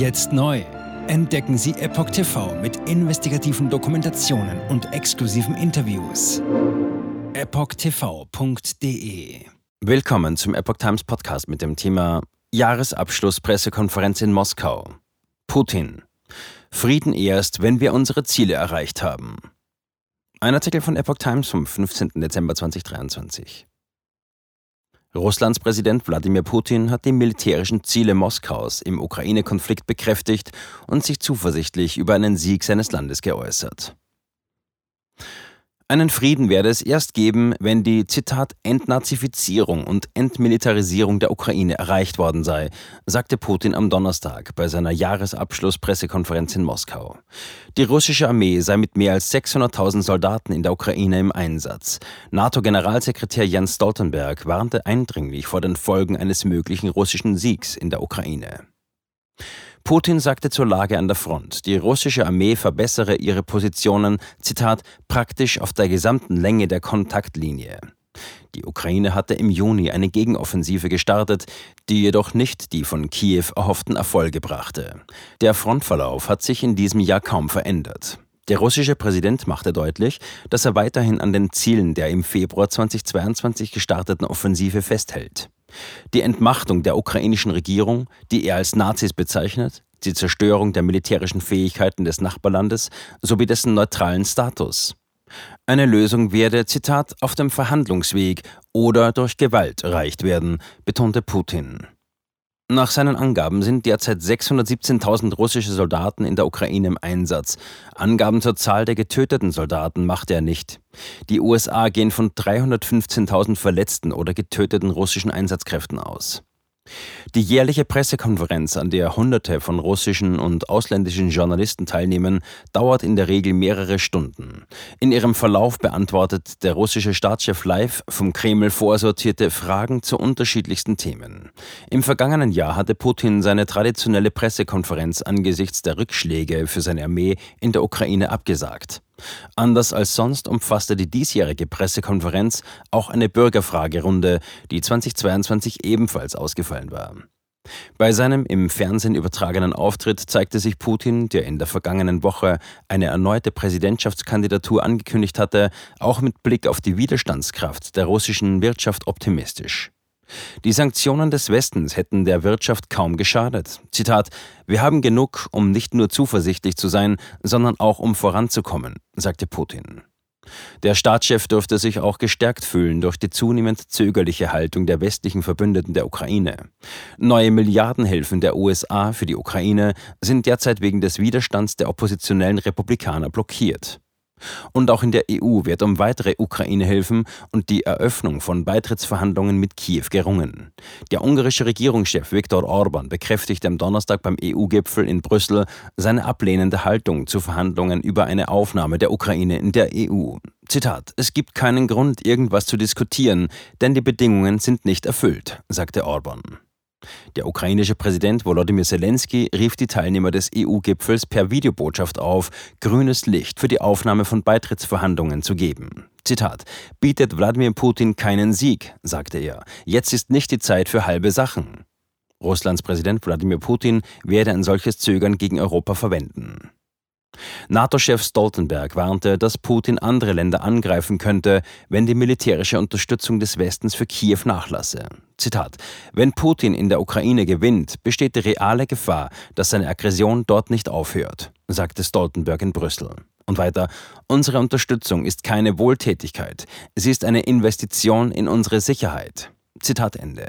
Jetzt neu. Entdecken Sie Epoch TV mit investigativen Dokumentationen und exklusiven Interviews. EpochTV.de Willkommen zum Epoch Times Podcast mit dem Thema Jahresabschluss-Pressekonferenz in Moskau. Putin. Frieden erst, wenn wir unsere Ziele erreicht haben. Ein Artikel von Epoch Times vom 15. Dezember 2023. Russlands Präsident Wladimir Putin hat die militärischen Ziele Moskaus im Ukraine-Konflikt bekräftigt und sich zuversichtlich über einen Sieg seines Landes geäußert. Einen Frieden werde es erst geben, wenn die, Zitat, Entnazifizierung und Entmilitarisierung der Ukraine erreicht worden sei, sagte Putin am Donnerstag bei seiner Jahresabschlusspressekonferenz in Moskau. Die russische Armee sei mit mehr als 600.000 Soldaten in der Ukraine im Einsatz. NATO-Generalsekretär Jens Stoltenberg warnte eindringlich vor den Folgen eines möglichen russischen Siegs in der Ukraine. Putin sagte zur Lage an der Front, die russische Armee verbessere ihre Positionen, Zitat, praktisch auf der gesamten Länge der Kontaktlinie. Die Ukraine hatte im Juni eine Gegenoffensive gestartet, die jedoch nicht die von Kiew erhofften Erfolge brachte. Der Frontverlauf hat sich in diesem Jahr kaum verändert. Der russische Präsident machte deutlich, dass er weiterhin an den Zielen der im Februar 2022 gestarteten Offensive festhält. Die Entmachtung der ukrainischen Regierung, die er als Nazis bezeichnet, die Zerstörung der militärischen Fähigkeiten des Nachbarlandes sowie dessen neutralen Status. Eine Lösung werde, Zitat, auf dem Verhandlungsweg oder durch Gewalt erreicht werden, betonte Putin. Nach seinen Angaben sind derzeit 617.000 russische Soldaten in der Ukraine im Einsatz. Angaben zur Zahl der getöteten Soldaten machte er nicht. Die USA gehen von 315.000 verletzten oder getöteten russischen Einsatzkräften aus. Die jährliche Pressekonferenz, an der Hunderte von russischen und ausländischen Journalisten teilnehmen, dauert in der Regel mehrere Stunden. In ihrem Verlauf beantwortet der russische Staatschef live vom Kreml vorsortierte Fragen zu unterschiedlichsten Themen. Im vergangenen Jahr hatte Putin seine traditionelle Pressekonferenz angesichts der Rückschläge für seine Armee in der Ukraine abgesagt. Anders als sonst umfasste die diesjährige Pressekonferenz auch eine Bürgerfragerunde, die 2022 ebenfalls ausgefallen war. Bei seinem im Fernsehen übertragenen Auftritt zeigte sich Putin, der in der vergangenen Woche eine erneute Präsidentschaftskandidatur angekündigt hatte, auch mit Blick auf die Widerstandskraft der russischen Wirtschaft optimistisch. Die Sanktionen des Westens hätten der Wirtschaft kaum geschadet. Zitat, wir haben genug, um nicht nur zuversichtlich zu sein, sondern auch um voranzukommen, sagte Putin. Der Staatschef dürfte sich auch gestärkt fühlen durch die zunehmend zögerliche Haltung der westlichen Verbündeten der Ukraine. Neue Milliardenhilfen der USA für die Ukraine sind derzeit wegen des Widerstands der oppositionellen Republikaner blockiert. Und auch in der EU wird um weitere Ukraine-Hilfen und die Eröffnung von Beitrittsverhandlungen mit Kiew gerungen. Der ungarische Regierungschef Viktor Orban bekräftigte am Donnerstag beim EU-Gipfel in Brüssel seine ablehnende Haltung zu Verhandlungen über eine Aufnahme der Ukraine in der EU. Zitat: Es gibt keinen Grund, irgendwas zu diskutieren, denn die Bedingungen sind nicht erfüllt, sagte Orban. Der ukrainische Präsident Volodymyr Zelensky rief die Teilnehmer des EU-Gipfels per Videobotschaft auf, grünes Licht für die Aufnahme von Beitrittsverhandlungen zu geben. Zitat: Bietet Wladimir Putin keinen Sieg, sagte er. Jetzt ist nicht die Zeit für halbe Sachen. Russlands Präsident Wladimir Putin werde ein solches Zögern gegen Europa verwenden. NATO-Chef Stoltenberg warnte, dass Putin andere Länder angreifen könnte, wenn die militärische Unterstützung des Westens für Kiew nachlasse. Zitat: Wenn Putin in der Ukraine gewinnt, besteht die reale Gefahr, dass seine Aggression dort nicht aufhört, sagte Stoltenberg in Brüssel. Und weiter, unsere Unterstützung ist keine Wohltätigkeit, sie ist eine Investition in unsere Sicherheit. Zitat Ende.